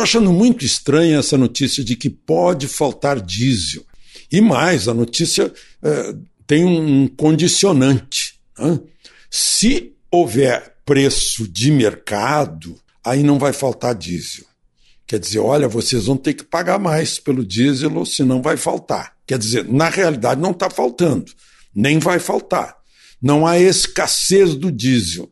estou achando muito estranha essa notícia de que pode faltar diesel. E mais, a notícia é, tem um condicionante. Né? Se houver preço de mercado, aí não vai faltar diesel. Quer dizer, olha, vocês vão ter que pagar mais pelo diesel, senão vai faltar. Quer dizer, na realidade não está faltando, nem vai faltar. Não há escassez do diesel.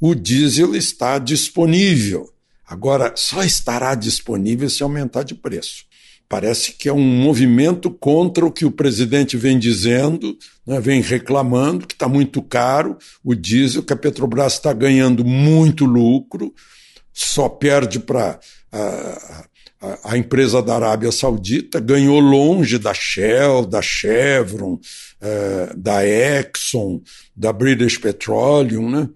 O diesel está disponível. Agora, só estará disponível se aumentar de preço. Parece que é um movimento contra o que o presidente vem dizendo, né, vem reclamando que está muito caro o diesel, que a Petrobras está ganhando muito lucro, só perde para a, a, a, empresa da Arábia Saudita, ganhou longe da Shell, da Chevron, é, da Exxon, da British Petroleum. Né?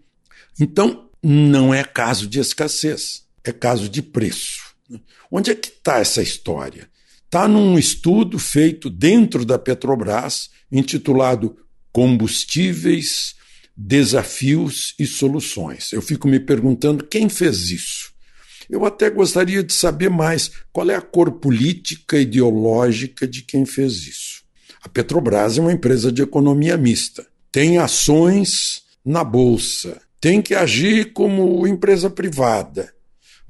Então, não é caso de escassez, é caso de preço. Né? Onde é que está essa história? Está num estudo feito dentro da Petrobras, intitulado Combustíveis, Desafios e Soluções. Eu fico me perguntando quem fez isso. Eu até gostaria de saber mais qual é a cor política ideológica de quem fez isso. A Petrobras é uma empresa de economia mista, tem ações na bolsa, tem que agir como empresa privada,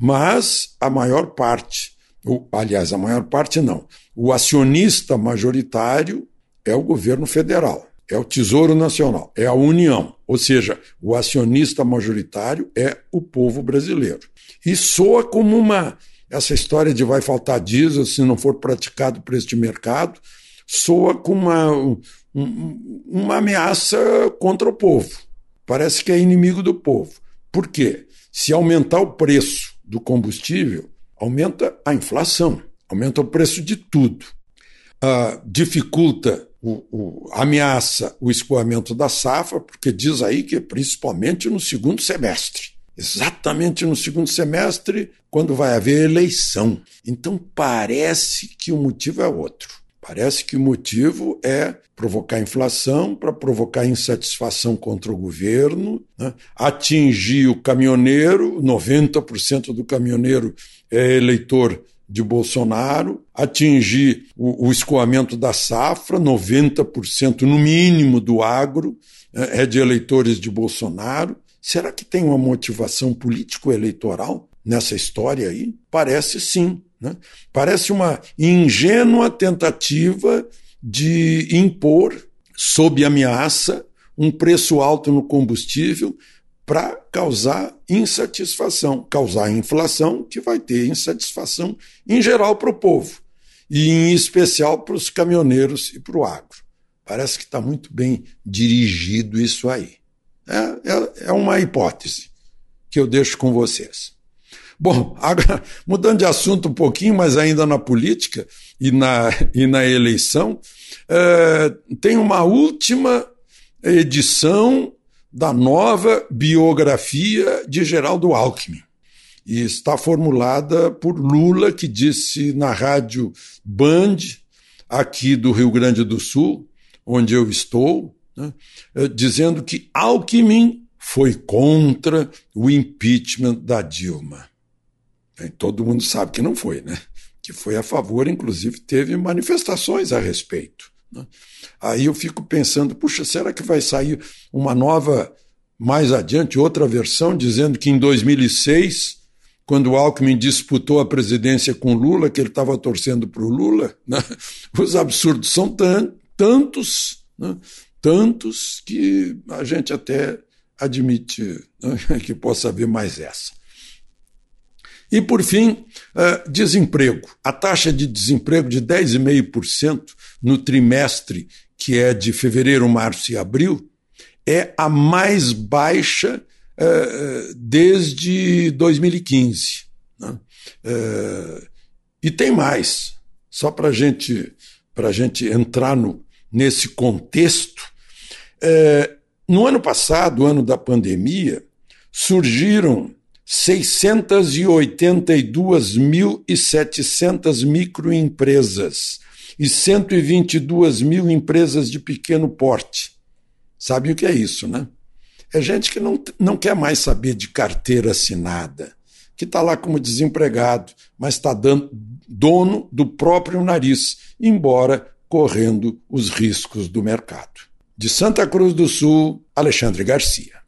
mas a maior parte, ou, aliás, a maior parte não, o acionista majoritário é o governo federal, é o Tesouro Nacional, é a União, ou seja, o acionista majoritário é o povo brasileiro. E soa como uma. Essa história de vai faltar diesel se não for praticado preço de mercado, soa como uma, uma ameaça contra o povo. Parece que é inimigo do povo. Por quê? Se aumentar o preço do combustível, aumenta a inflação, aumenta o preço de tudo. Uh, dificulta, o, o, ameaça o escoamento da safra, porque diz aí que principalmente no segundo semestre exatamente no segundo semestre, quando vai haver eleição. Então parece que o motivo é outro. Parece que o motivo é provocar inflação para provocar insatisfação contra o governo, né? atingir o caminhoneiro, 90% do caminhoneiro é eleitor de Bolsonaro, atingir o, o escoamento da safra, 90% no mínimo do agro né? é de eleitores de Bolsonaro, Será que tem uma motivação político-eleitoral nessa história aí? Parece sim. Né? Parece uma ingênua tentativa de impor, sob ameaça, um preço alto no combustível para causar insatisfação, causar inflação, que vai ter insatisfação em geral para o povo, e em especial para os caminhoneiros e para o agro. Parece que está muito bem dirigido isso aí. É, é, é uma hipótese que eu deixo com vocês. Bom, agora, mudando de assunto um pouquinho, mas ainda na política e na, e na eleição, é, tem uma última edição da nova biografia de Geraldo Alckmin. E está formulada por Lula, que disse na rádio Band, aqui do Rio Grande do Sul, onde eu estou, né, eh, dizendo que Alckmin foi contra o impeachment da Dilma. Todo mundo sabe que não foi, né? Que foi a favor, inclusive teve manifestações a respeito. Né? Aí eu fico pensando, puxa, será que vai sair uma nova, mais adiante, outra versão, dizendo que em 2006 quando o Alckmin disputou a presidência com Lula, que ele estava torcendo para o Lula, né? os absurdos são tantos né? tantos que a gente até admite né, que possa haver mais essa. E, por fim, uh, desemprego. A taxa de desemprego de 10,5% no trimestre, que é de fevereiro, março e abril, é a mais baixa uh, desde 2015. Né? Uh, e tem mais. Só para gente, a gente entrar no, nesse contexto, no ano passado, ano da pandemia, surgiram 682.700 microempresas e 122 mil empresas de pequeno porte. Sabe o que é isso, né? É gente que não, não quer mais saber de carteira assinada, que está lá como desempregado, mas está dando dono do próprio nariz, embora correndo os riscos do mercado. De Santa Cruz do Sul, Alexandre Garcia.